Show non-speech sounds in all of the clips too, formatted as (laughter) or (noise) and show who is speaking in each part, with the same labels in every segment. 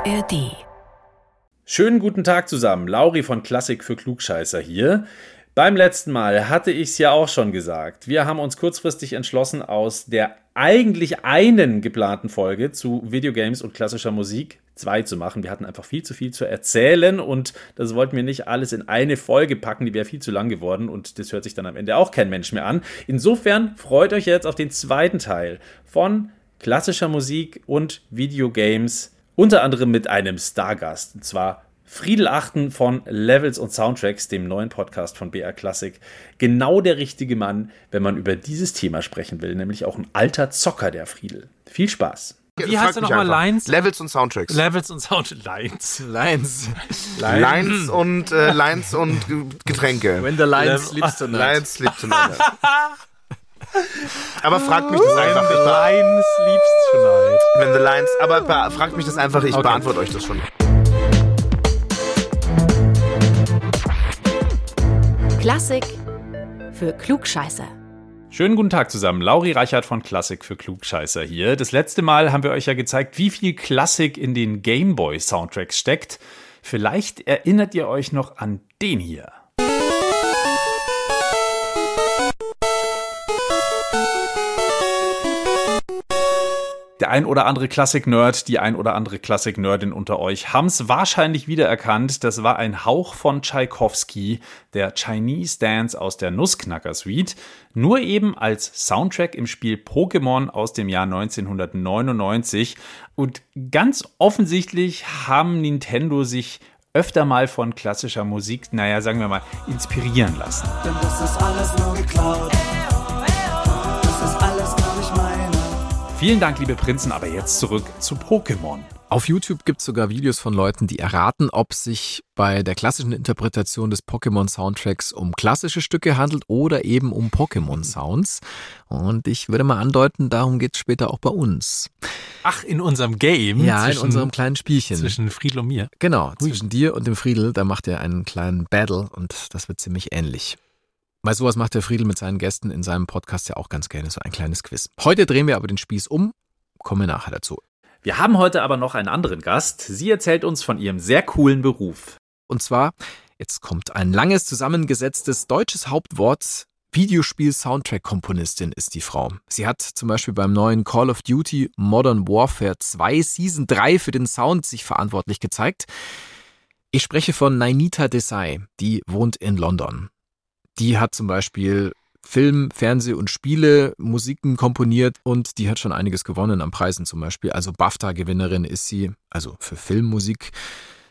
Speaker 1: ARD.
Speaker 2: Schönen guten Tag zusammen. Lauri von Klassik für Klugscheißer hier. Beim letzten Mal hatte ich es ja auch schon gesagt. Wir haben uns kurzfristig entschlossen, aus der eigentlich einen geplanten Folge zu Videogames und klassischer Musik zwei zu machen. Wir hatten einfach viel zu viel zu erzählen und das wollten wir nicht alles in eine Folge packen, die wäre viel zu lang geworden und das hört sich dann am Ende auch kein Mensch mehr an. Insofern freut euch jetzt auf den zweiten Teil von klassischer Musik und Videogames, unter anderem mit einem Stargast, und zwar Friedel Achten von Levels und Soundtracks, dem neuen Podcast von BR Classic. Genau der richtige Mann, wenn man über dieses Thema sprechen will, nämlich auch ein alter Zocker, der Friedel. Viel Spaß.
Speaker 3: Wie heißt er nochmal? Lines?
Speaker 4: Levels und Soundtracks.
Speaker 3: Levels und Soundtracks. Lines.
Speaker 5: Lines.
Speaker 4: Lines und, äh, Lines und Getränke.
Speaker 5: When the Lions sleeps tonight. (laughs)
Speaker 4: Lions sleep tonight. (laughs) aber fragt mich das einfach. Ich be-
Speaker 3: Lines sleeps tonight.
Speaker 4: When the Lions, aber be- fragt mich das einfach, ich
Speaker 3: Okay.
Speaker 4: beantworte euch das schon.
Speaker 1: Klassik für Klugscheißer.
Speaker 2: Schönen guten Tag zusammen. Lauri Reichert von Klassik für Klugscheißer hier. Das letzte Mal haben wir euch ja gezeigt, wie viel Klassik in den Gameboy Soundtracks steckt. Vielleicht erinnert ihr euch noch an den hier. Der ein oder andere Klassik-Nerd, die ein oder andere Klassik-Nerdin unter euch haben es wahrscheinlich wiedererkannt. Das war ein Hauch von Tschaikowski, der Chinese Dance aus der Nussknacker Suite, nur eben als Soundtrack im Spiel Pokémon aus dem Jahr 1999. Und ganz offensichtlich haben Nintendo sich öfter mal von klassischer Musik, naja, sagen wir mal, inspirieren lassen.
Speaker 6: Denn das ist alles nur geklaut.
Speaker 2: Vielen Dank, liebe Prinzen, aber jetzt zurück zu Pokémon.
Speaker 5: Auf YouTube gibt es sogar Videos von Leuten, die erraten, ob sich bei der klassischen Interpretation des Pokémon-Soundtracks um klassische Stücke handelt oder eben um Pokémon-Sounds. Und ich würde mal andeuten, darum geht es später auch bei uns.
Speaker 3: Ach, in unserem Game.
Speaker 5: Ja, in
Speaker 3: zwischen,
Speaker 5: unserem kleinen Spielchen.
Speaker 3: Zwischen Friedel und mir.
Speaker 5: Genau, zwischen dir und dem Friedel, da macht er einen kleinen Battle und das wird ziemlich ähnlich. Weil sowas macht der Friedel mit seinen Gästen in seinem Podcast ja auch ganz gerne, so ein kleines Quiz. Heute drehen wir aber den Spieß um, kommen wir nachher dazu.
Speaker 2: Wir haben heute aber noch einen anderen Gast. Sie erzählt uns von ihrem sehr coolen Beruf.
Speaker 5: Und zwar, jetzt kommt ein langes zusammengesetztes deutsches Hauptwort. Videospiel-Soundtrack-Komponistin ist die Frau. Sie hat zum Beispiel beim neuen Call of Duty Modern Warfare 2 Season 3 für den Sound sich verantwortlich gezeigt. Ich spreche von Nainita Desai, die wohnt in London. Die hat zum Beispiel Film, Fernseh und Spiele, Musiken komponiert und die hat schon einiges gewonnen an Preisen zum Beispiel. Also BAFTA-Gewinnerin ist sie, also für Filmmusik.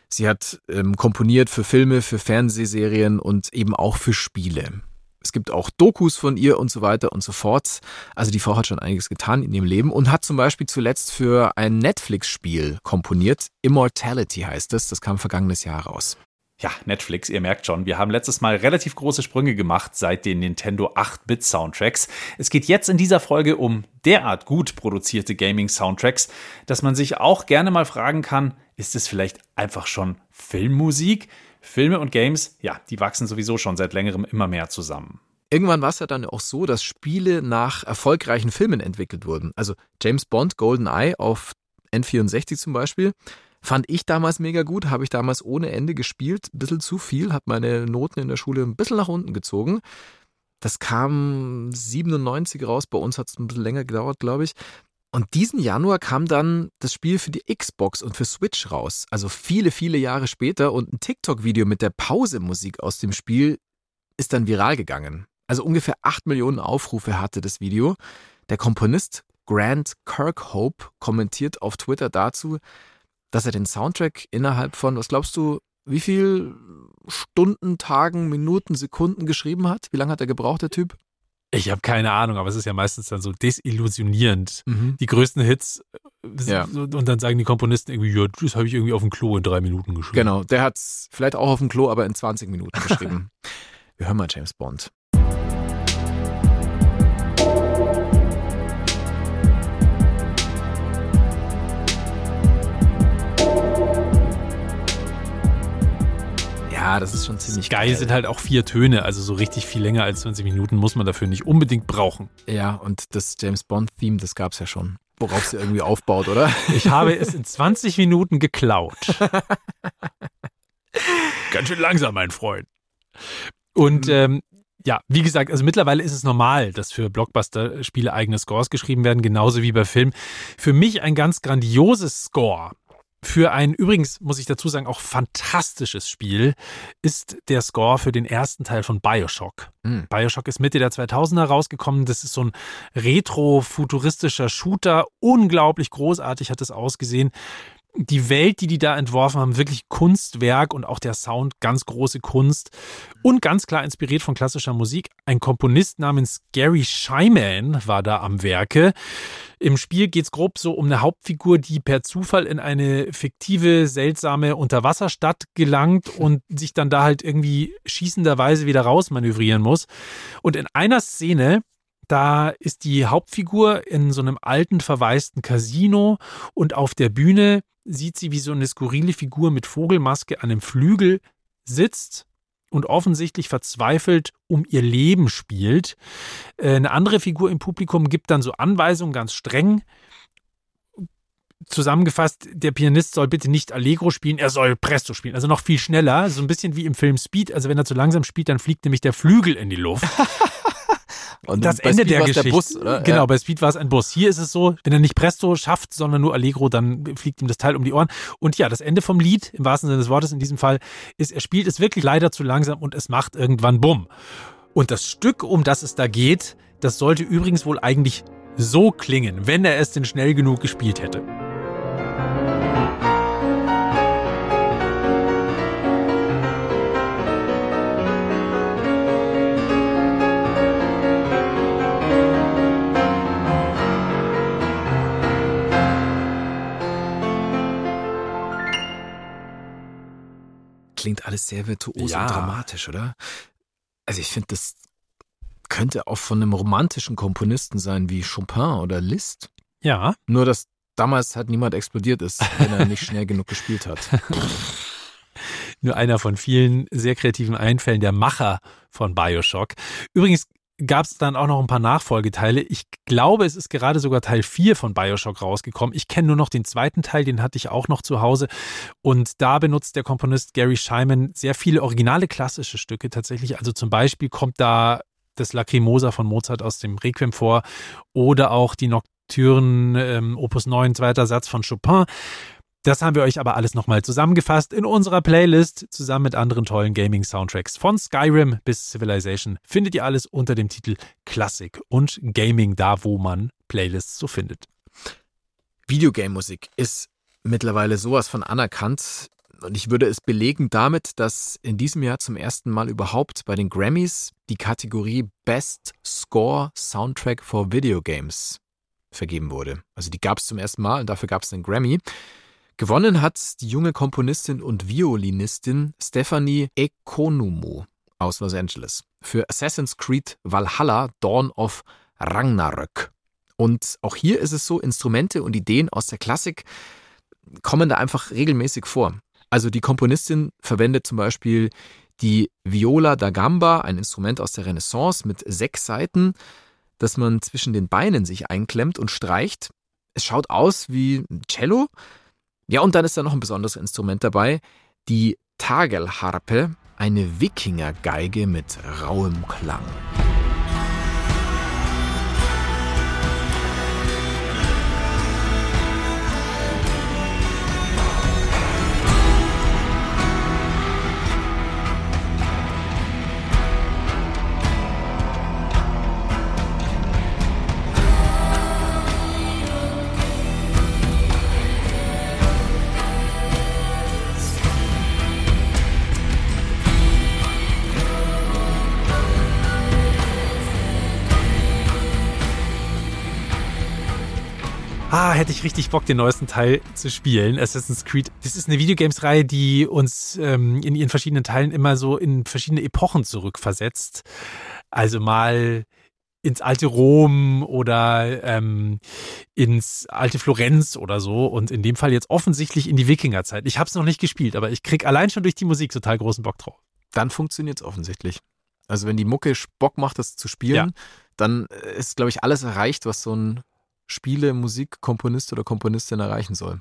Speaker 5: Sie hat ähm, komponiert für Filme, für Fernsehserien und eben auch für Spiele. Es gibt auch Dokus von ihr und so weiter und so fort. Also die Frau hat schon einiges getan in ihrem Leben und hat zum Beispiel zuletzt für ein Netflix-Spiel komponiert. Immortality heißt es. Das kam vergangenes Jahr raus.
Speaker 2: Ja, Netflix, ihr merkt schon, wir haben letztes Mal relativ große Sprünge gemacht seit den Nintendo 8-Bit Soundtracks. Es geht jetzt in dieser Folge um derart gut produzierte Gaming-Soundtracks, dass man sich auch gerne mal fragen kann, ist es vielleicht einfach schon Filmmusik? Filme und Games, ja, die wachsen sowieso schon seit längerem immer mehr zusammen.
Speaker 5: Irgendwann war es ja dann auch so, dass Spiele nach erfolgreichen Filmen entwickelt wurden. Also James Bond, GoldenEye auf N64 zum Beispiel. Fand ich damals mega gut, habe ich damals ohne Ende gespielt, ein bisschen zu viel, hat meine Noten in der Schule ein bisschen nach unten gezogen. Das kam 97 raus, bei uns hat es ein bisschen länger gedauert, glaube ich. Und diesen Januar kam dann das Spiel für die Xbox und für Switch raus. Also viele, viele Jahre später und ein TikTok-Video mit der Pause-Musik aus dem Spiel ist dann viral gegangen. Also ungefähr 8 Millionen Aufrufe hatte das Video. Der Komponist Grant Kirkhope kommentiert auf Twitter dazu, dass er den Soundtrack innerhalb von, was glaubst du, wie viel Stunden, Tagen, Minuten, Sekunden geschrieben hat? Wie lange hat er gebraucht, der Typ?
Speaker 3: Ich habe keine Ahnung, aber es ist ja meistens dann so desillusionierend.
Speaker 5: Mhm.
Speaker 3: Die größten Hits
Speaker 5: Ja.
Speaker 3: und dann sagen die Komponisten irgendwie, ja, das habe ich irgendwie auf dem Klo in drei Minuten geschrieben.
Speaker 5: Genau, der hat es vielleicht auch auf dem Klo, aber in 20 Minuten geschrieben. (laughs) Wir hören mal James Bond. Ja, das ist schon ziemlich
Speaker 3: Geil
Speaker 5: geil.
Speaker 3: sind halt auch vier Töne, also so richtig viel länger als 20 Minuten muss man dafür nicht unbedingt brauchen.
Speaker 5: Ja, und das James Bond-Theme, das gab's ja schon. worauf sie irgendwie aufbaut, oder? (laughs)
Speaker 3: Ich habe es in 20 Minuten geklaut. (laughs) Ganz schön langsam, mein Freund. Und ähm, ja, wie gesagt, also mittlerweile ist es normal, dass für Blockbuster-Spiele eigene Scores geschrieben werden, genauso wie bei Filmen. Für mich ein ganz grandioses Score. Für ein übrigens, muss ich dazu sagen, auch fantastisches Spiel ist der Score für den ersten Teil von Bioshock.
Speaker 5: Mhm.
Speaker 3: Bioshock ist Mitte der 2000er rausgekommen. Das ist so ein retro-futuristischer Shooter. Unglaublich großartig hat es ausgesehen die Welt, die die da entworfen haben, wirklich Kunstwerk und auch der Sound ganz große Kunst und ganz klar inspiriert von klassischer Musik. Ein Komponist namens Gary Shyman war da am Werke. Im Spiel geht es grob so um eine Hauptfigur, die per Zufall in eine fiktive, seltsame Unterwasserstadt gelangt und sich dann da halt irgendwie schießenderweise wieder rausmanövrieren muss. Und in einer Szene da ist die Hauptfigur in so einem alten, verwaisten Casino und auf der Bühne sieht sie, wie so eine skurrile Figur mit Vogelmaske an einem Flügel sitzt und offensichtlich verzweifelt um ihr Leben spielt. Äh, eine andere Figur im Publikum gibt dann so Anweisungen ganz streng. Zusammengefasst, der Pianist soll bitte nicht Allegro spielen, er soll Presto spielen, also noch viel schneller, so ein bisschen wie im Film Speed. Also wenn er zu langsam spielt, dann fliegt nämlich der Flügel in die Luft. (laughs)
Speaker 5: Und
Speaker 3: das Ende der Geschichte.
Speaker 5: Der Bus, oder?
Speaker 3: Genau, bei Speed war es ein Bus. Hier ist es so, wenn er nicht Presto schafft, sondern nur Allegro, dann fliegt ihm das Teil um die Ohren. Und ja, das Ende vom Lied, im wahrsten Sinne des Wortes in diesem Fall, ist, er spielt es wirklich leider zu langsam und es macht irgendwann Bumm. Und das Stück, um das es da geht, das sollte übrigens wohl eigentlich so klingen, wenn er es denn schnell genug gespielt hätte.
Speaker 5: Klingt alles sehr virtuos
Speaker 3: Ja.
Speaker 5: und dramatisch, oder? Also ich finde, das könnte auch von einem romantischen Komponisten sein wie Chopin oder Liszt.
Speaker 3: Ja,
Speaker 5: Nur, dass damals halt niemand explodiert ist, wenn er nicht schnell genug gespielt hat. (laughs)
Speaker 3: nur einer von vielen sehr kreativen Einfällen der Macher von Bioshock. Übrigens gab es dann auch noch ein paar Nachfolgeteile. Ich glaube, es ist gerade sogar Teil 4 von Bioshock rausgekommen. Ich kenne nur noch den zweiten Teil, den hatte ich auch noch zu Hause. Und da benutzt der Komponist Gary Shyman sehr viele originale klassische Stücke tatsächlich. Also zum Beispiel kommt da das Lacrimosa von Mozart aus dem Requiem vor oder auch die Nocturnen ähm, Opus 9, zweiter Satz von Chopin. Das haben wir euch aber alles nochmal zusammengefasst in unserer Playlist, zusammen mit anderen tollen Gaming-Soundtracks. Von Skyrim bis Civilization findet ihr alles unter dem Titel Klassik und Gaming, da wo man Playlists so findet.
Speaker 5: Videogame-Musik ist mittlerweile sowas von anerkannt. Und ich würde es belegen damit, dass in diesem Jahr zum ersten Mal überhaupt bei den Grammys die Kategorie Best Score Soundtrack for Video Games vergeben wurde. Also die gab es zum ersten Mal und dafür gab es einen Grammy. Gewonnen hat die junge Komponistin und Violinistin Stephanie Economo aus Los Angeles für Assassin's Creed Valhalla Dawn of Ragnarök. Und auch hier ist es so, Instrumente und Ideen aus der Klassik kommen da einfach regelmäßig vor. Also die Komponistin verwendet zum Beispiel die Viola da Gamba, ein Instrument aus der Renaissance mit sechs Saiten, das man zwischen den Beinen sich einklemmt und streicht. Es schaut aus wie ein Cello. Ja, und dann ist da noch ein besonderes Instrument dabei, die Tagelharpe, eine Wikingergeige mit rauem Klang.
Speaker 3: Ah, hätte ich richtig Bock, den neuesten Teil zu spielen. Assassin's Creed. Das ist eine Videogames-Reihe, die uns ähm, in ihren verschiedenen Teilen immer so in verschiedene Epochen zurückversetzt. Also mal ins alte Rom oder ähm, ins alte Florenz oder so und in dem Fall jetzt offensichtlich in die Wikingerzeit. Ich habe es noch nicht gespielt, aber ich krieg allein schon durch die Musik total großen Bock drauf.
Speaker 5: Dann funktioniert es offensichtlich. Also wenn die Mucke Bock macht, das zu spielen,
Speaker 3: Ja.
Speaker 5: dann äh, ist, glaube ich, alles erreicht, was so ein Spiele, Musik, Komponist oder Komponistin erreichen soll.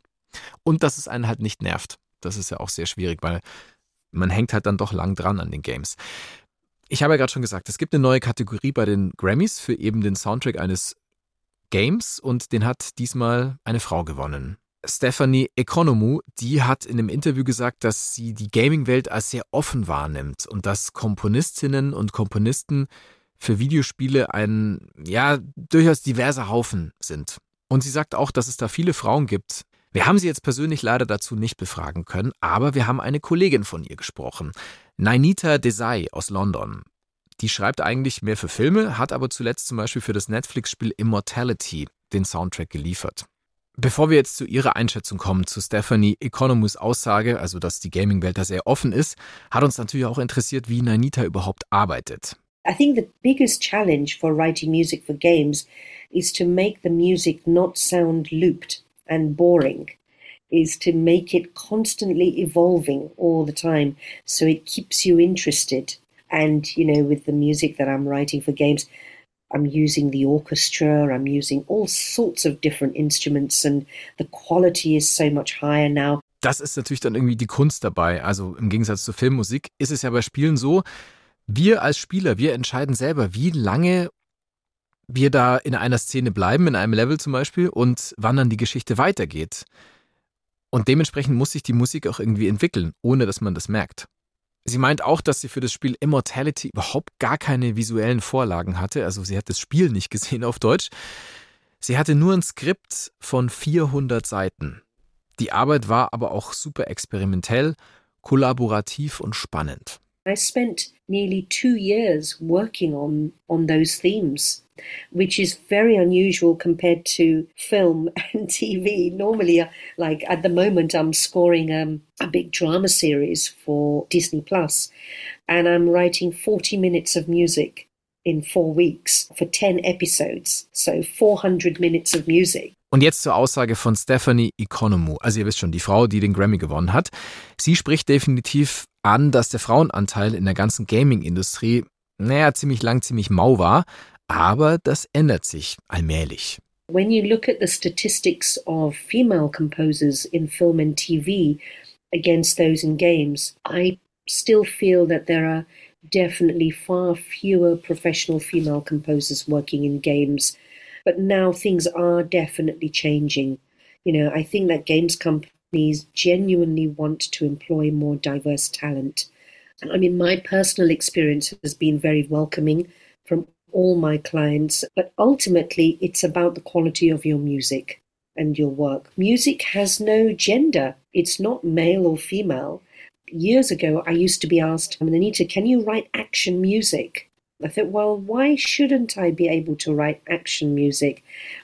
Speaker 5: Und dass es einen halt nicht nervt. Das ist ja auch sehr schwierig, weil man hängt halt dann doch lang dran an den Games. Ich habe ja gerade schon gesagt, es gibt eine neue Kategorie bei den Grammys für eben den Soundtrack eines Games und den hat diesmal eine Frau gewonnen. Stephanie Economou, die hat in einem Interview gesagt, dass sie die Gaming-Welt als sehr offen wahrnimmt und dass Komponistinnen und Komponisten für Videospiele ein, ja, durchaus diverser Haufen sind. Und sie sagt auch, dass es da viele Frauen gibt. Wir haben sie jetzt persönlich leider dazu nicht befragen können, aber wir haben eine Kollegin von ihr gesprochen. Nainita Desai aus London. Die schreibt eigentlich mehr für Filme, hat aber zuletzt zum Beispiel für das Netflix-Spiel Immortality den Soundtrack geliefert. Bevor wir jetzt zu Ihrer Einschätzung kommen, zu Stephanie Economus Aussage, also dass die Gaming-Welt da sehr offen ist, hat uns natürlich auch interessiert, wie Nainita überhaupt arbeitet.
Speaker 7: I think the biggest challenge for writing music for games is to make the music not sound looped and boring, is to make it constantly evolving all the time so it keeps you interested. And, you know, with the music that I'm writing for games, I'm using the orchestra, I'm using all sorts of different instruments, and the quality is so much higher now.
Speaker 5: Das ist natürlich dann irgendwie die Kunst dabei. Also im Gegensatz zur Filmmusik ist es ja bei Spielen so, wir als Spieler, wir entscheiden selber, wie lange wir da in einer Szene bleiben, in einem Level zum Beispiel, und wann dann die Geschichte weitergeht. Und dementsprechend muss sich die Musik auch irgendwie entwickeln, ohne dass man das merkt. Sie meint auch, dass sie für das Spiel Immortality überhaupt gar keine visuellen Vorlagen hatte. Also sie hat das Spiel nicht gesehen auf Deutsch. Sie hatte nur ein Skript von 400 Seiten. Die Arbeit war aber auch super experimentell, kollaborativ und spannend.
Speaker 7: I spent nearly two years working on on those themes, which is very unusual compared to film (laughs) and TV. Normally, uh, like at the moment, I'm scoring um, a big drama series for Disney Plus, and I'm writing 40 minutes of music in four weeks for 10 episodes, so 400 minutes of music.
Speaker 5: Und jetzt zur Aussage von Stephanie Economou. Also ihr wisst schon, die Frau, die den Grammy gewonnen hat. Sie spricht definitiv an, dass der Frauenanteil in der ganzen Gaming-Industrie, naja, ziemlich lang, ziemlich mau war. Aber das ändert sich allmählich.
Speaker 7: When you look at the statistics of female composers in film and TV against those in games, I still feel that there are definitely far fewer professional female composers working in games But now things are definitely changing. You know, I think that games companies genuinely want to employ more diverse talent. I mean, my personal experience has been very welcoming from all my clients, but ultimately it's about the quality of your music and your work. Music has no gender, it's not male or female. Years ago, I used to be asked, Anita, can you write action music? I thought, well, why shouldn't I be able to write action music?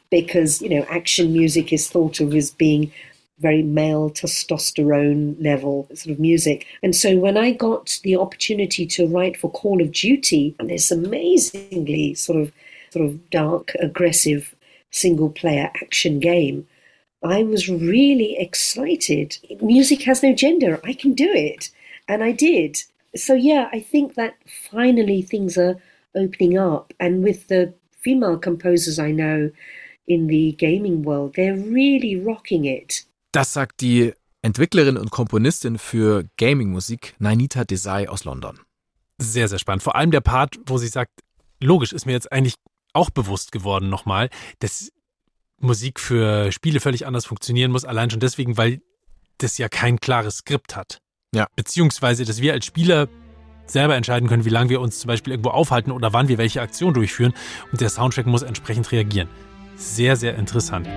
Speaker 7: Because, you know, action music is thought of as being very male testosterone level sort of music. And so when I got the opportunity to write for Call of Duty, this amazingly sort of sort of dark, aggressive single player action game, I was really excited. Music has no gender. I can do it. And I did so yeah, I think that finally things are opening up, and with the female composers I know in the gaming world, they're really rocking it.
Speaker 5: Das sagt die Entwicklerin und Komponistin für Gaming-Musik Nainita Desai aus London.
Speaker 3: Sehr, sehr spannend. Vor allem der Part, wo sie sagt, logisch ist mir jetzt eigentlich auch bewusst geworden nochmal, dass Musik für Spiele völlig anders funktionieren muss, allein schon deswegen, weil das ja kein klares Skript hat.
Speaker 5: Ja.
Speaker 3: Beziehungsweise, dass wir als Spieler selber entscheiden können, wie lange wir uns zum Beispiel irgendwo aufhalten oder wann wir welche Aktion durchführen. Und der Soundtrack muss entsprechend reagieren. Sehr, sehr interessant.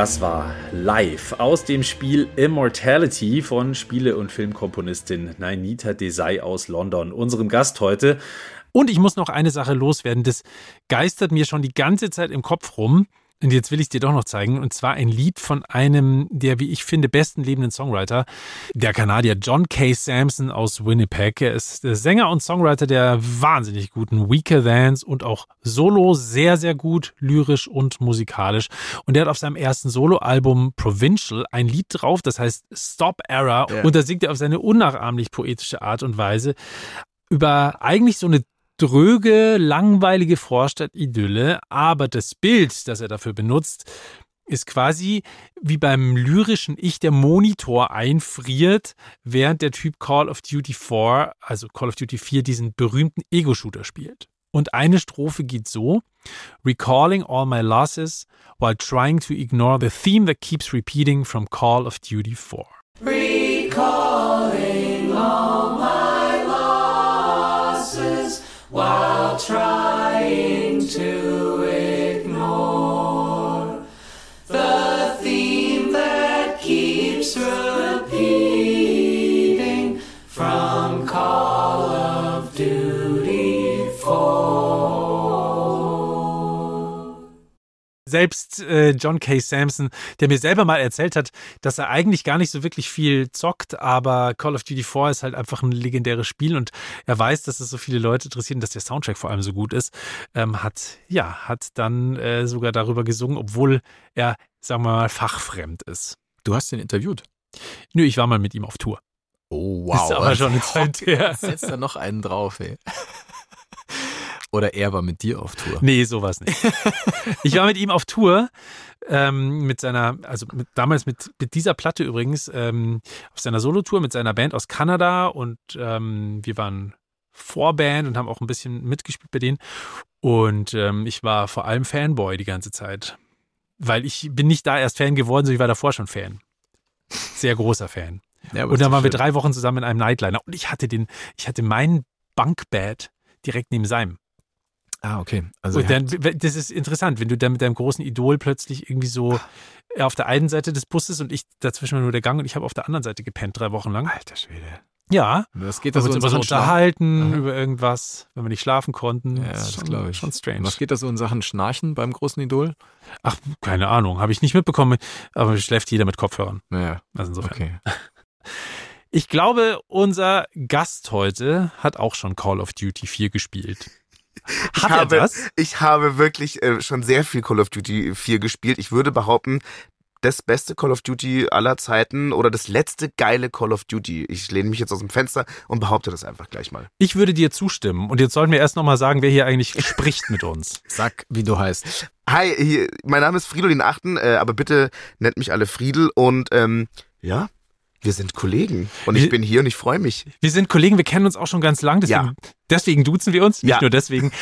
Speaker 2: Das war live aus dem Spiel Immortality von Spiele- und Filmkomponistin Nainita Desai aus London, unserem Gast heute.
Speaker 3: Und ich muss noch eine Sache loswerden, das geistert mir schon die ganze Zeit im Kopf rum. Und jetzt will ich es dir doch noch zeigen. Und zwar ein Lied von einem der, wie ich finde, besten lebenden Songwriter, der Kanadier John K. Sampson aus Winnipeg. Er ist Sänger und Songwriter der wahnsinnig guten Weaker Thans und auch solo sehr, sehr gut, lyrisch und musikalisch. Und er hat auf seinem ersten Soloalbum Provincial ein Lied drauf, das heißt Stop Error.
Speaker 4: Ja.
Speaker 3: Und da singt er auf seine unnachahmlich poetische Art und Weise über eigentlich so eine dröge, langweilige Vorstadt-Idylle, aber das Bild, das er dafür benutzt, ist quasi wie beim lyrischen Ich der Monitor einfriert, während der Typ Call of Duty 4, also Call of Duty 4, diesen berühmten Ego-Shooter spielt. Und eine Strophe geht so: Recalling all my losses while trying to ignore the theme that keeps repeating from Call of Duty 4.
Speaker 6: Recalling while trying to
Speaker 3: selbst äh, John K. Sampson, der mir selber mal erzählt hat, dass er eigentlich gar nicht so wirklich viel zockt, aber Call of Duty 4 ist halt einfach ein legendäres Spiel und er weiß, dass es so viele Leute interessiert und dass der Soundtrack vor allem so gut ist, ähm, hat, ja, hat dann äh, sogar darüber gesungen, obwohl er, sagen wir mal, fachfremd ist.
Speaker 5: Du hast ihn interviewt.
Speaker 3: Nö, ich war mal mit ihm auf Tour.
Speaker 5: Oh,
Speaker 3: Ist aber schon eine (laughs) Zeit her.
Speaker 5: Setz da noch einen drauf, ey. Oder er war mit dir auf Tour.
Speaker 3: Nee, sowas nicht. (laughs) Ich war mit ihm auf Tour, ähm, mit seiner, also mit, damals mit, mit dieser Platte übrigens, ähm, auf seiner Solotour mit seiner Band aus Kanada und ähm, wir waren Vorband und haben auch ein bisschen mitgespielt bei denen. Und ähm, ich war vor allem Fanboy die ganze Zeit. Weil ich bin nicht da erst Fan geworden, sondern ich war davor schon Fan. Sehr großer Fan.
Speaker 5: Ja,
Speaker 3: Und dann waren wir drei Wochen zusammen in einem Nightliner. Und ich hatte den, ich hatte mein Bunkbed direkt neben seinem.
Speaker 5: Ah, okay. Also
Speaker 3: Und
Speaker 5: ja.
Speaker 3: dann, das ist interessant, wenn du dann mit deinem großen Idol plötzlich irgendwie so äh, auf der einen Seite des Busses und ich dazwischen war nur der Gang und ich habe auf der anderen Seite gepennt drei Wochen lang.
Speaker 5: Alter Schwede.
Speaker 3: Ja,
Speaker 5: Das geht da so
Speaker 3: immer so unterhalten
Speaker 5: Aha.
Speaker 3: über irgendwas, wenn wir nicht schlafen konnten.
Speaker 5: Ja,
Speaker 3: Das ist
Speaker 5: das
Speaker 3: schon,
Speaker 5: glaube ich.
Speaker 3: Schon strange.
Speaker 5: Was geht da so in Sachen Schnarchen beim großen Idol?
Speaker 3: Ach, keine Ahnung, habe ich nicht mitbekommen, aber schläft jeder mit Kopfhörern.
Speaker 5: Naja,
Speaker 3: Also insofern.
Speaker 5: okay.
Speaker 3: Ich glaube, unser Gast heute hat auch schon Call of Duty 4 gespielt.
Speaker 4: Ich
Speaker 3: Hat
Speaker 4: habe,
Speaker 3: er das?
Speaker 4: Ich habe wirklich äh, schon sehr viel Call of Duty 4 gespielt. Ich würde behaupten, das beste Call of Duty aller Zeiten oder das letzte geile Call of Duty. Ich lehne mich jetzt aus dem Fenster und behaupte das einfach gleich mal.
Speaker 3: Ich würde dir zustimmen. Und jetzt sollten wir erst nochmal sagen, wer hier eigentlich (laughs) spricht mit uns.
Speaker 5: Sag, wie du heißt.
Speaker 4: Hi, hier, mein Name ist Fridolin Achten, äh, aber bitte nennt mich alle Friedel und ähm, ja, wir sind Kollegen und ich
Speaker 3: Wir-
Speaker 4: bin hier und ich freue mich.
Speaker 3: Wir sind Kollegen, wir kennen uns auch schon ganz lang, deswegen,
Speaker 4: Ja.
Speaker 3: Deswegen duzen wir uns, nicht
Speaker 4: Ja.
Speaker 3: nur deswegen.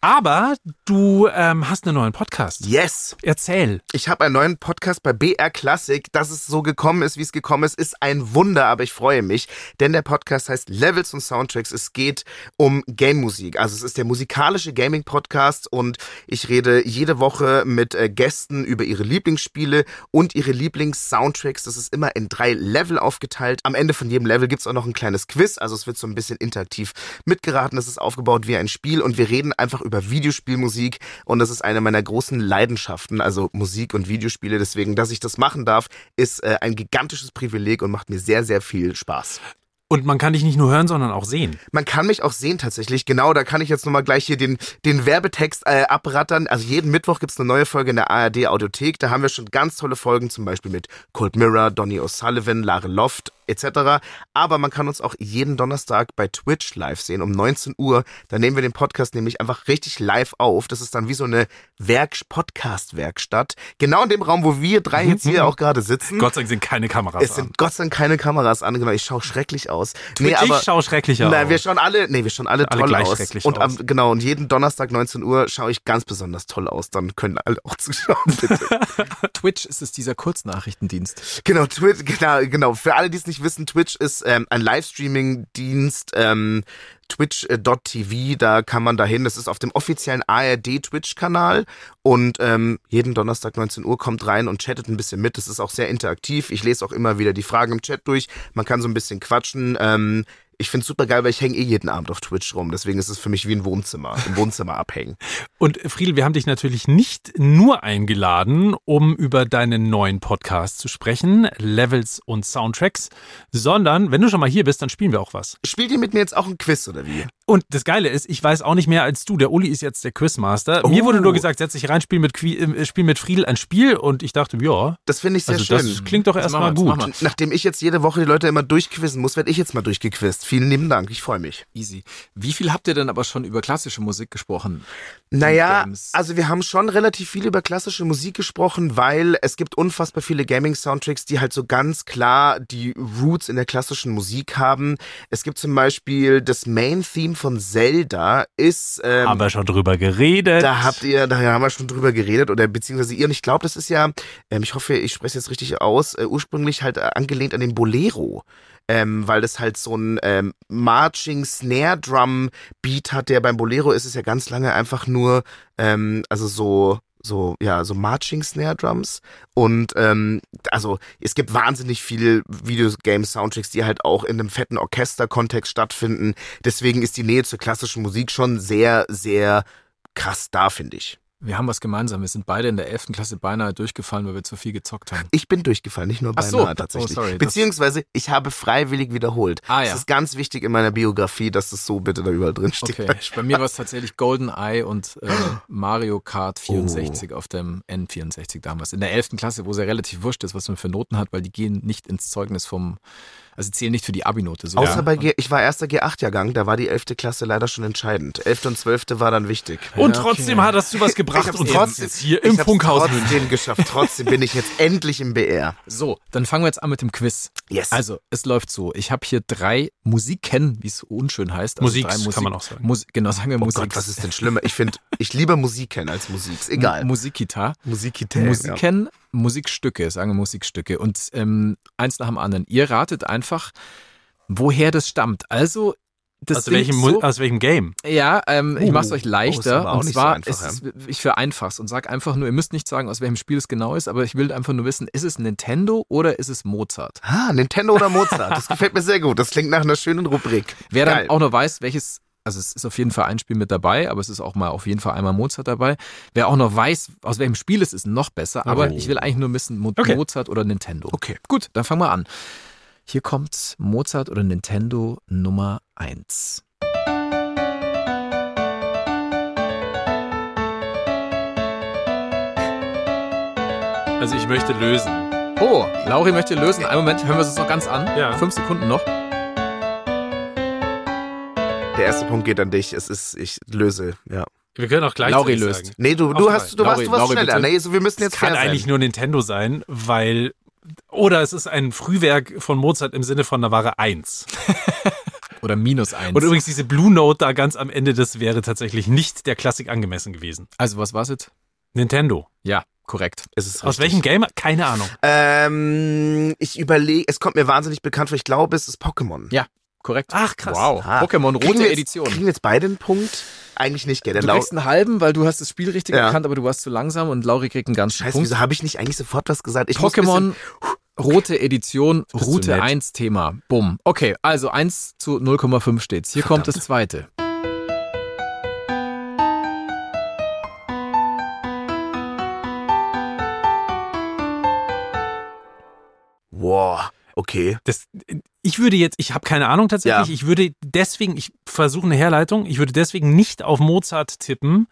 Speaker 3: Aber du ähm, hast einen neuen Podcast.
Speaker 4: Yes!
Speaker 3: Erzähl.
Speaker 4: Ich habe einen neuen Podcast bei BR Classic. Dass es so gekommen ist, wie es gekommen ist, ist ein Wunder, aber ich freue mich, denn der Podcast heißt Levels und Soundtracks. Es geht um Game-Musik. Also es ist der musikalische Gaming-Podcast und ich rede jede Woche mit äh, Gästen über ihre Lieblingsspiele und ihre Lieblings-Soundtracks. Das ist immer in drei Level aufgeteilt. Am Ende von jedem Level gibt's auch noch ein kleines Quiz. Also es wird so ein bisschen interaktiv mitgeraten. Es ist aufgebaut wie ein Spiel und wir reden einfach über Videospielmusik und das ist eine meiner großen Leidenschaften, also Musik und Videospiele. Deswegen, dass ich das machen darf, ist äh, ein gigantisches Privileg und macht mir sehr, sehr viel Spaß.
Speaker 3: Und man kann dich nicht nur hören, sondern auch sehen.
Speaker 4: Man kann mich auch sehen tatsächlich. Genau, da kann ich jetzt nochmal gleich hier den, den Werbetext äh, abrattern. Also jeden Mittwoch gibt's eine neue Folge in der ARD Audiothek. Da haben wir schon ganz tolle Folgen, zum Beispiel mit Cold Mirror, Donny O'Sullivan, Lara Loft etc. Aber man kann uns auch jeden Donnerstag bei Twitch live sehen um 19 Uhr. Da nehmen wir den Podcast nämlich einfach richtig live auf. Das ist dann wie so eine Werk Podcast-Werkstatt. Genau in dem Raum, wo wir drei jetzt hier auch gerade sitzen.
Speaker 3: Gott sei Dank sind keine Kameras
Speaker 4: es
Speaker 3: an.
Speaker 4: sind Gott sei Dank keine Kameras an. Genau, ich schaue schrecklich aus.
Speaker 3: ich schaue schrecklicher
Speaker 4: Nein,
Speaker 3: aus.
Speaker 4: wir schauen alle, nee, wir schauen alle,
Speaker 3: Alle
Speaker 4: toll
Speaker 3: gleich
Speaker 4: aus.
Speaker 3: schrecklich
Speaker 4: und am,
Speaker 3: aus.
Speaker 4: genau, und jeden Donnerstag 19 Uhr schaue ich ganz besonders toll aus. Dann können alle auch zuschauen, bitte. (laughs)
Speaker 5: Twitch ist es dieser Kurznachrichtendienst.
Speaker 4: genau, Twitch, genau, genau. Für alle, die es nicht wissen, Twitch ist ähm, ein Livestreaming-Dienst, ähm, twitch.tv, da kann man dahin. Das ist auf dem offiziellen ARD Twitch-Kanal und ähm, jeden Donnerstag 19 Uhr kommt rein und chattet ein bisschen mit. Das ist auch sehr interaktiv. Ich lese auch immer wieder die Fragen im Chat durch. Man kann so ein bisschen quatschen. Ähm, Ich find's super geil, weil ich hänge eh jeden Abend auf Twitch rum. Deswegen ist es für mich wie ein Wohnzimmer, im Wohnzimmer (laughs) abhängen.
Speaker 3: Und Friedel, wir haben dich natürlich nicht nur eingeladen, um über deinen neuen Podcast zu sprechen, Levels und Soundtracks, sondern wenn du schon mal hier bist, dann spielen wir auch was.
Speaker 4: Spielt ihr mit mir jetzt auch ein Quiz oder wie?
Speaker 3: Und das Geile ist, ich weiß auch nicht mehr als du. Der Uli ist jetzt der Quizmaster. Mir
Speaker 4: Oh.
Speaker 3: wurde nur gesagt, setz dich rein, spiel mit, äh, spiel mit Friedel ein Spiel. Und ich dachte, ja,
Speaker 4: Das finde ich sehr
Speaker 3: also
Speaker 4: schön.
Speaker 3: das klingt doch erstmal gut.
Speaker 4: Nachdem ich jetzt jede Woche die Leute immer durchquizzen muss, werde ich jetzt mal durchgequizt. Vielen lieben Dank, ich freue mich.
Speaker 5: Easy. Wie viel habt ihr denn aber schon über klassische Musik gesprochen?
Speaker 4: Naja, also wir haben schon relativ viel über klassische Musik gesprochen, weil es gibt unfassbar viele Gaming-Soundtracks, die halt so ganz klar die Roots in der klassischen Musik haben. Es gibt zum Beispiel das Main-Theme von Zelda ist... Ähm,
Speaker 3: Haben wir schon drüber geredet.
Speaker 4: Da habt ihr, da haben wir schon drüber geredet oder beziehungsweise ihr. Und ich glaube, das ist ja, ähm, ich hoffe, ich spreche es jetzt richtig aus, äh, ursprünglich halt äh, angelehnt an den Bolero. Ähm, weil das halt so ein ähm, Marching Snare Drum Beat hat, der beim Bolero ist es ja ganz lange einfach nur, ähm, also so, so, ja, so Marching Snare Drums. Und ähm, also es gibt wahnsinnig viele Videogame-Soundtracks, die halt auch in einem fetten Orchester-Kontext stattfinden. Deswegen ist die Nähe zur klassischen Musik schon sehr, sehr krass da, finde ich.
Speaker 5: Wir haben was gemeinsam. Wir sind beide in der 11. Klasse beinahe durchgefallen, weil wir zu viel gezockt haben.
Speaker 4: Ich bin durchgefallen, nicht nur beinahe
Speaker 5: so.
Speaker 4: tatsächlich.
Speaker 5: Oh, sorry, das-
Speaker 4: Beziehungsweise ich habe freiwillig wiederholt.
Speaker 5: Ah,
Speaker 4: Das
Speaker 5: ja.
Speaker 4: ist ganz wichtig in meiner Biografie, dass das so bitte da überall drin steht.
Speaker 5: Okay, bei mir war es tatsächlich GoldenEye und äh, (gasps) Mario Kart 64 auf dem N64 damals. In der 11. Klasse, wo es ja relativ wurscht ist, was man für Noten hat, weil die gehen nicht ins Zeugnis vom, also zählen nicht für die Abi-Note. So.
Speaker 4: Außer bei G ich war erster G8-Jahrgang, da war die 11. Klasse leider schon entscheidend. 11. und 12. war dann wichtig.
Speaker 3: Und
Speaker 5: Ja,
Speaker 3: trotzdem
Speaker 5: okay.
Speaker 3: hat das zu was gebracht. Und
Speaker 4: trotzdem-
Speaker 3: jetzt hier im Funkhaus München.
Speaker 4: trotzdem geschafft. Trotzdem bin ich jetzt endlich im BR.
Speaker 5: So, dann fangen wir jetzt an mit dem Quiz.
Speaker 4: Yes.
Speaker 5: Also, es läuft so. Ich habe hier drei Musiken, wie es so unschön heißt. Also
Speaker 3: Musiks,
Speaker 5: drei
Speaker 3: kann man auch sagen.
Speaker 5: Mus genau, sagen wir
Speaker 4: oh
Speaker 5: Musik.
Speaker 4: Gott, was ist denn schlimmer? Ich finde, ich liebe Musik kennen als Musik. Ist egal.
Speaker 5: Musikgitar.
Speaker 4: Musikität.
Speaker 5: Musiken, Musikstücke, sagen wir Musikstücke. Und ähm, eins nach dem anderen. Ihr ratet einfach, woher das stammt. Also, das
Speaker 3: Aus welchem,
Speaker 5: so,
Speaker 3: aus welchem Game?
Speaker 5: Ja, ähm, ich
Speaker 4: Oh.
Speaker 5: mache es euch
Speaker 4: Oh, ist
Speaker 5: leichter.
Speaker 4: auch
Speaker 5: und
Speaker 4: nicht so
Speaker 5: zwar,
Speaker 4: einfach,
Speaker 5: es ist, ich vereinfach's und sag einfach nur, ihr müsst nicht sagen, aus welchem Spiel es genau ist, aber ich will einfach nur wissen, ist es Nintendo oder ist es Mozart?
Speaker 4: Ah, Nintendo oder Mozart. Das gefällt mir sehr gut. Das klingt nach einer schönen Rubrik.
Speaker 5: Wer
Speaker 4: Geil.
Speaker 5: dann auch noch weiß, welches, also es ist auf jeden Fall ein Spiel mit dabei, aber es ist auch mal auf jeden Fall einmal Mozart dabei. Wer auch noch weiß, aus welchem Spiel es ist, noch besser. Aber
Speaker 3: Oh.
Speaker 5: ich will eigentlich nur wissen, Mo
Speaker 3: Okay.
Speaker 5: Mozart oder Nintendo.
Speaker 4: Okay.
Speaker 5: Gut, dann fangen wir an. Hier kommt Mozart oder Nintendo Nummer 1.
Speaker 3: Also ich möchte lösen.
Speaker 5: Oh, Lauri möchte lösen. Einen Moment, hören wir es uns noch ganz an.
Speaker 3: Ja.
Speaker 5: Fünf Sekunden noch.
Speaker 4: Der erste Punkt geht an dich. Es ist, ich löse, ja.
Speaker 3: Wir können auch gleich
Speaker 5: Lauri löst.
Speaker 4: Nee, du,
Speaker 5: Auf
Speaker 4: du
Speaker 5: drei.
Speaker 4: hast, du warst,
Speaker 5: Lauri,
Speaker 4: du warst
Speaker 5: Lauri,
Speaker 4: schneller.
Speaker 5: bitte.
Speaker 4: Nee, so, wir müssen jetzt
Speaker 3: Es kann eigentlich nur Nintendo sein, weil. Oder es ist ein Frühwerk von Mozart im Sinne von, war er eins. (laughs)
Speaker 5: Oder minus eins.
Speaker 3: Und übrigens diese Blue Note da ganz am Ende, das wäre tatsächlich nicht der Klassik angemessen gewesen.
Speaker 5: also was war's jetzt?
Speaker 3: Nintendo.
Speaker 5: Ja, korrekt.
Speaker 4: Es ist
Speaker 3: Aus
Speaker 4: richtig.
Speaker 3: welchem Game? Keine Ahnung.
Speaker 4: Ähm, ich überlege, es kommt mir wahnsinnig bekannt vor. Ich glaube, es ist Pokémon.
Speaker 5: Ja, korrekt.
Speaker 3: Ach, krass.
Speaker 5: Wow.
Speaker 4: Ah.
Speaker 5: Pokémon
Speaker 4: Kriegen
Speaker 5: rote
Speaker 4: wir jetzt,
Speaker 5: Edition.
Speaker 4: Kriegen wir jetzt beide einen Punkt? Eigentlich nicht, gell?
Speaker 5: Du
Speaker 4: Lau
Speaker 5: kriegst einen halben, weil du hast das Spiel richtig
Speaker 4: Ja.
Speaker 5: erkannt, aber du warst zu langsam und Lauri kriegt einen ganzen
Speaker 4: Scheiße,
Speaker 5: Punkt.
Speaker 4: wieso habe ich nicht eigentlich sofort was gesagt? Ich
Speaker 5: Pokémon rote Edition, Route
Speaker 3: nett.
Speaker 5: 1 Thema. Bumm. Okay, also 1 zu 0,5 steht's. Hier kommt das zweite.
Speaker 4: Okay.
Speaker 3: Das, ich würde jetzt, ich habe keine Ahnung tatsächlich,
Speaker 4: Ja.
Speaker 3: ich würde deswegen, ich versuche eine Herleitung, ich würde deswegen nicht auf Mozart tippen,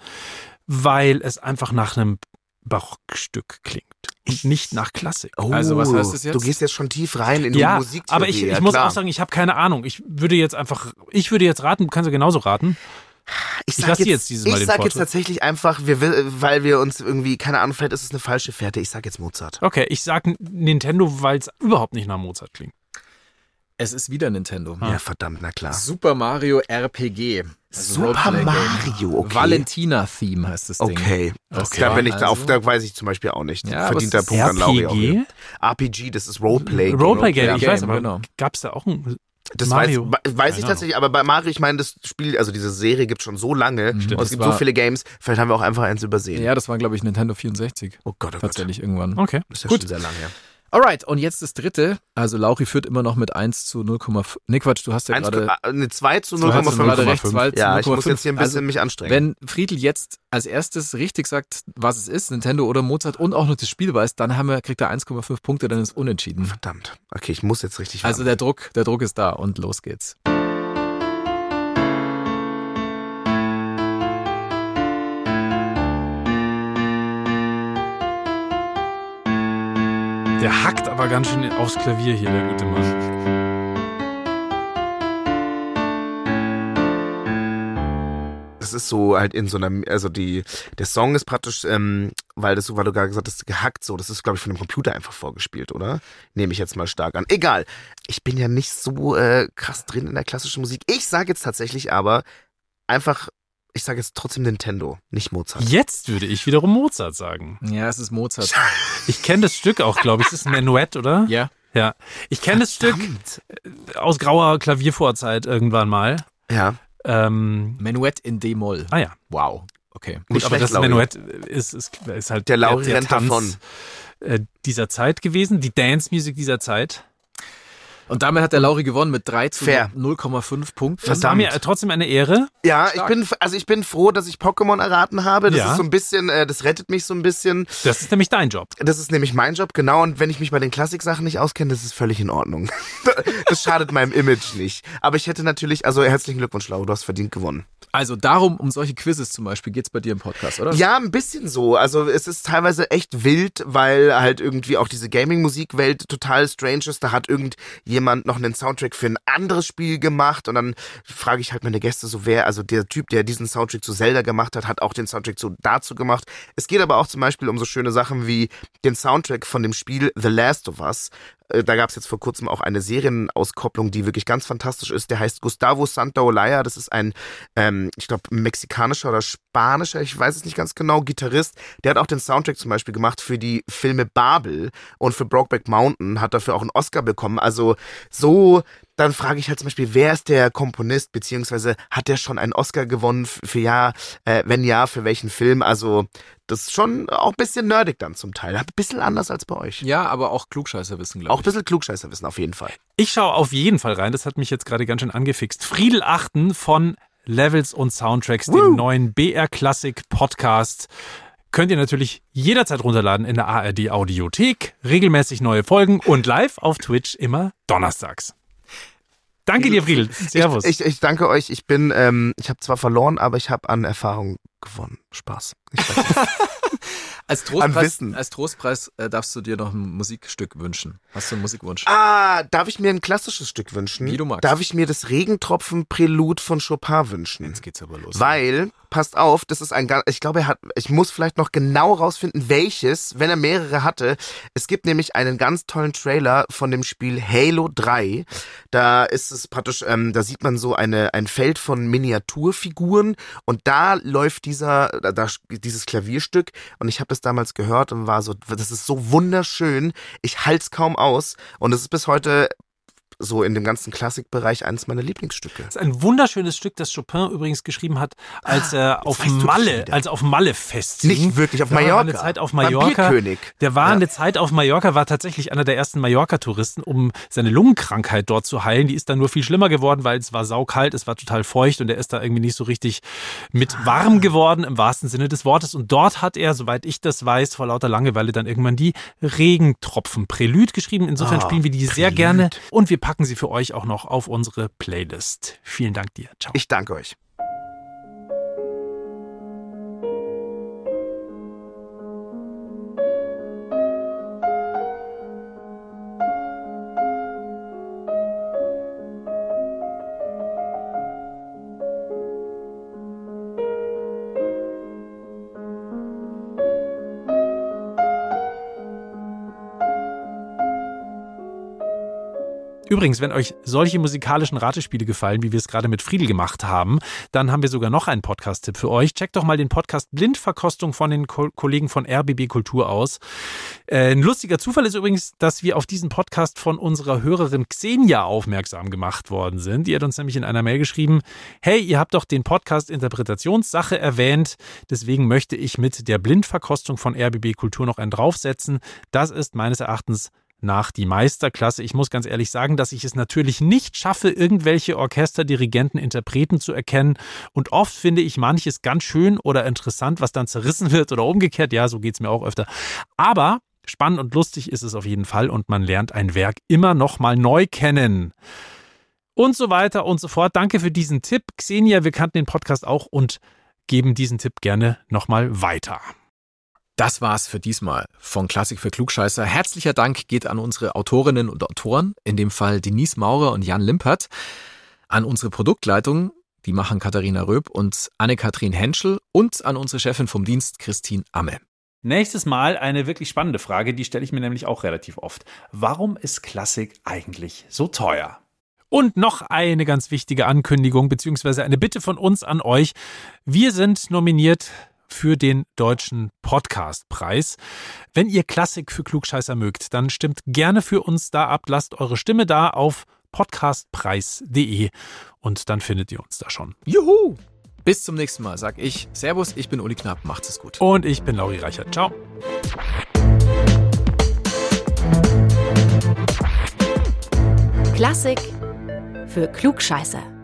Speaker 3: weil es einfach nach einem Barockstück klingt und nicht nach Klassik.
Speaker 4: Oh,
Speaker 5: Also, was heißt das jetzt?
Speaker 4: Du gehst jetzt schon tief rein in die
Speaker 3: ja,
Speaker 4: Musik.
Speaker 3: aber ich, ich muss auch sagen, ich habe keine Ahnung. Ich würde jetzt einfach, ich würde jetzt raten, du kannst ja genauso raten. Ich
Speaker 4: sag
Speaker 3: lass dir jetzt dieses Mal
Speaker 4: Ich
Speaker 3: den
Speaker 4: sag jetzt tatsächlich einfach, wir, weil wir uns irgendwie, keine Ahnung, vielleicht ist es eine falsche Fährte. Ich sag jetzt Mozart.
Speaker 3: Okay, ich sag Nintendo, weil es überhaupt nicht nach Mozart klingt.
Speaker 5: Es ist wieder Nintendo.
Speaker 4: Ja, verdammt, na klar.
Speaker 5: Super Mario RPG. Also
Speaker 4: Super. Mario, okay.
Speaker 5: Valentina-Theme heißt das Ding.
Speaker 4: Okay.
Speaker 5: Das
Speaker 4: okay. Da bin ich da
Speaker 5: also-
Speaker 4: auf, da weiß ich zum Beispiel auch nicht.
Speaker 5: Ja,
Speaker 4: Verdienter Punkt an Lauri auch.
Speaker 3: RPG?
Speaker 4: RPG, das ist Roleplay.
Speaker 3: Roleplay-Game, ich
Speaker 5: Game,
Speaker 3: weiß, aber
Speaker 5: genau.
Speaker 3: gab es da auch ein
Speaker 4: Das
Speaker 3: Mario?
Speaker 4: weiß, weiß ich tatsächlich, aber bei Mario, ich meine, das Spiel, also diese Serie gibt schon so lange und
Speaker 5: Das
Speaker 4: es gibt
Speaker 5: war-
Speaker 4: so viele Games, vielleicht haben wir auch einfach eins übersehen.
Speaker 5: Ja, das war, glaube ich, Nintendo 64.
Speaker 4: Oh Gott, oh Gott.
Speaker 5: Tatsächlich irgendwann.
Speaker 3: Okay,
Speaker 4: Das ist ja
Speaker 3: gut.
Speaker 4: schon sehr lange her.
Speaker 5: Alright, und jetzt das dritte. Also Lauri führt immer noch mit 1 zu 0,5. Nee, Quatsch, du hast ja gerade.
Speaker 4: äh, eine 2 zu
Speaker 5: Du hast gerade recht,
Speaker 4: 0,5.
Speaker 5: 2 zu
Speaker 4: Ja, ich muss
Speaker 5: 0,5.
Speaker 4: jetzt hier ein bisschen
Speaker 5: Also,
Speaker 4: mich anstrengen.
Speaker 5: Wenn Friedel jetzt als erstes richtig sagt, was es ist, Nintendo oder Mozart und auch noch das Spiel weiß, dann haben wir, kriegt er 1,5 Punkte, dann ist unentschieden.
Speaker 4: Verdammt. Okay, ich muss jetzt richtig
Speaker 5: Also
Speaker 4: warten.
Speaker 5: der Druck, der Druck ist da und los geht's.
Speaker 3: Der hackt aber ganz schön aufs Klavier hier, der gute Mann.
Speaker 4: Das ist so halt in so einer, also die, der Song ist praktisch, ähm, weil das weil du gerade gesagt hast, gehackt so, das ist, glaube ich, von dem Computer einfach vorgespielt, oder? Nehme ich jetzt mal stark an. Egal. Ich bin ja nicht so äh, krass drin in der klassischen Musik. Ich sage jetzt tatsächlich aber einfach, ich sage jetzt trotzdem Nintendo, nicht Mozart.
Speaker 3: Jetzt würde ich wiederum Mozart sagen.
Speaker 5: Ja, es ist Mozart. (laughs)
Speaker 3: Ich kenne das Stück auch, glaube ich. Es ist ein Menuett, oder?
Speaker 5: Ja.
Speaker 3: Ja. Ich kenne das Stück aus grauer Klaviervorzeit irgendwann mal.
Speaker 4: Ja.
Speaker 3: Ähm,
Speaker 5: Menuett in D-Moll.
Speaker 3: ah ja.
Speaker 5: Wow. Okay.
Speaker 3: Gut,
Speaker 4: Nicht
Speaker 3: aber
Speaker 4: schlecht,
Speaker 3: das. Menuett ist, ist, ist halt
Speaker 4: Der
Speaker 3: der,
Speaker 4: rennt
Speaker 3: Tanz
Speaker 4: davon.
Speaker 3: äh, dieser Zeit gewesen, die Dance-Music dieser Zeit.
Speaker 5: Und damit hat der Lauri gewonnen mit 3 zu
Speaker 4: Fair.
Speaker 5: 0,5 Punkten.
Speaker 3: Das war mir äh, trotzdem eine Ehre.
Speaker 4: Ja, ich bin, also ich bin froh, dass ich Pokémon erraten habe. Das
Speaker 3: Ja.
Speaker 4: ist so ein bisschen, äh, das rettet mich so ein bisschen.
Speaker 3: Das ist nämlich dein Job.
Speaker 4: Das ist nämlich mein Job, genau. Und wenn ich mich bei den Klassiksachen nicht auskenne, das ist völlig in Ordnung. (laughs) Das schadet meinem Image nicht. Aber ich hätte natürlich, also herzlichen Glückwunsch, Laura, du hast verdient gewonnen.
Speaker 5: Also darum, um solche Quizzes zum Beispiel, geht's bei dir im Podcast, oder?
Speaker 4: Ja, ein bisschen so. Also es ist teilweise echt wild, weil halt irgendwie auch diese Gaming-Musikwelt total strange ist. Da hat irgendjemand noch einen Soundtrack für ein anderes Spiel gemacht und dann frage ich halt meine Gäste so, wer, also der Typ, der diesen Soundtrack zu Zelda gemacht hat, hat auch den Soundtrack zu dazu gemacht. Es geht aber auch zum Beispiel um so schöne Sachen wie den Soundtrack von dem Spiel The Last of Us. Äh, Da gab es jetzt vor kurzem auch eine Serienauskopplung, die wirklich ganz fantastisch ist. Der heißt Gustavo Santaolalla. Das ist ein, ähm, ich glaube, mexikanischer oder spanischer, ich weiß es nicht ganz genau, Gitarrist. Der hat auch den Soundtrack zum Beispiel gemacht für die Filme Babel und für Brokeback Mountain, hat dafür auch einen Oscar bekommen. Also so, dann frage ich halt zum Beispiel, wer ist der Komponist, beziehungsweise hat der schon einen Oscar gewonnen für ja, äh, wenn ja, für welchen Film? Also das ist schon auch ein bisschen nerdig dann zum Teil. Ein bisschen anders als bei euch.
Speaker 5: Ja, aber auch Klugscheißer wissen, glaube
Speaker 4: Auch ein
Speaker 5: ich.
Speaker 4: bisschen Klugscheißerwissen auf jeden Fall.
Speaker 3: Ich schaue auf jeden Fall rein. Das hat mich jetzt gerade ganz schön angefixt. Friedel Achten von Levels und Soundtracks, dem neuen BR Classic Podcast. Könnt ihr natürlich jederzeit runterladen in der ARD Audiothek. Regelmäßig neue Folgen und live auf Twitch immer donnerstags. Danke dir, Friedel. Servus.
Speaker 4: Ich, ich danke euch. Ich bin, ähm, ich habe zwar verloren, aber ich habe an Erfahrung gewonnen. Spaß. (laughs)
Speaker 5: Als Trostpreis, als Trostpreis äh, darfst du dir noch ein Musikstück wünschen. Hast du einen Musikwunsch?
Speaker 4: ah, darf ich mir ein klassisches Stück wünschen?
Speaker 5: Wie du magst.
Speaker 4: Darf ich mir das Regentropfen-Prälud von Chopin wünschen?
Speaker 5: Jetzt geht's aber los.
Speaker 4: Weil, passt auf, das ist ein ganz, ich glaube, er hat, ich muss vielleicht noch genau rausfinden, welches, wenn er mehrere hatte. Es gibt nämlich einen ganz tollen Trailer von dem Spiel Halo 3. Da ist es praktisch, ähm, da sieht man so eine, ein Feld von Miniaturfiguren und da läuft dieser, da, da, dieses Klavierstück und ich habe das damals gehört und war so, das ist so wunderschön. Ich halt's kaum aus und es ist bis heute so in dem ganzen Klassikbereich eines meiner Lieblingsstücke.
Speaker 3: Das ist ein wunderschönes Stück, das Chopin übrigens geschrieben hat, als er auf
Speaker 4: weißt du das schon
Speaker 3: Malle, als er auf Malle festhing.
Speaker 4: Nicht wirklich auf Mallorca.
Speaker 3: eine Zeit auf Mallorca. Der war
Speaker 4: Ja.
Speaker 3: eine Zeit auf Mallorca, war tatsächlich einer der ersten Mallorca-Touristen, um seine Lungenkrankheit dort zu heilen. Die ist dann nur viel schlimmer geworden, weil es war saukalt, es war total feucht und er ist da irgendwie nicht so richtig mit
Speaker 4: Ah.
Speaker 3: warm geworden im wahrsten Sinne des Wortes. Und dort hat er, soweit ich das weiß, vor lauter Langeweile dann irgendwann die Regentropfen Prälud geschrieben. Insofern
Speaker 4: Ah,
Speaker 3: spielen wir die sehr
Speaker 4: Prälud.
Speaker 3: gerne und wir packen sie für euch auch noch auf unsere Playlist. Vielen Dank dir. Ciao.
Speaker 4: Ich danke euch.
Speaker 3: Übrigens, wenn euch solche musikalischen Ratespiele gefallen, wie wir es gerade mit Friedel gemacht haben, dann haben wir sogar noch einen Podcast-Tipp für euch. Checkt doch mal den Podcast Blindverkostung von den Ko Kollegen von RBB Kultur aus. Äh, ein lustiger Zufall ist übrigens, dass wir auf diesen Podcast von unserer Hörerin Xenia aufmerksam gemacht worden sind. Die hat uns nämlich in einer Mail geschrieben, hey, ihr habt doch den Podcast Interpretationssache erwähnt, deswegen möchte ich mit der Blindverkostung von RBB Kultur noch einen draufsetzen. Das ist meines Erachtens nach die Meisterklasse. Ich muss ganz ehrlich sagen, dass ich es natürlich nicht schaffe, irgendwelche Orchester, Dirigenten, Interpreten zu erkennen. Und oft finde ich manches ganz schön oder interessant, was dann zerrissen wird oder umgekehrt. Ja, so geht es mir auch öfter. Aber spannend und lustig ist es auf jeden Fall und man lernt ein Werk immer noch mal neu kennen. Und so weiter und so fort. Danke für diesen Tipp. Xenia, wir kannten den Podcast auch und geben diesen Tipp gerne nochmal weiter.
Speaker 5: Das war's für diesmal von Klassik für Klugscheißer. Herzlicher Dank geht an unsere Autorinnen und Autoren, in dem Fall Denise Maurer und Jan Limpert, an unsere Produktleitung, die machen Katharina Röb und Anne-Kathrin Henschel und an unsere Chefin vom Dienst, Christine Amme.
Speaker 2: Nächstes Mal eine wirklich spannende Frage, die stelle ich mir nämlich auch relativ oft. Warum ist Klassik eigentlich so teuer?
Speaker 3: Und noch eine ganz wichtige Ankündigung beziehungsweise eine Bitte von uns an euch. Wir sind nominiert für den Deutschen Podcastpreis. Wenn ihr Klassik für Klugscheißer mögt, dann stimmt gerne für uns da ab, lasst eure Stimme da auf podcastpreis.de und dann findet ihr uns da schon.
Speaker 5: Juhu! Bis zum nächsten Mal, sag ich. Servus, ich bin Uli Knapp, macht's es gut.
Speaker 3: Und ich bin Lauri Reichert. Ciao.
Speaker 1: Klassik für Klugscheißer.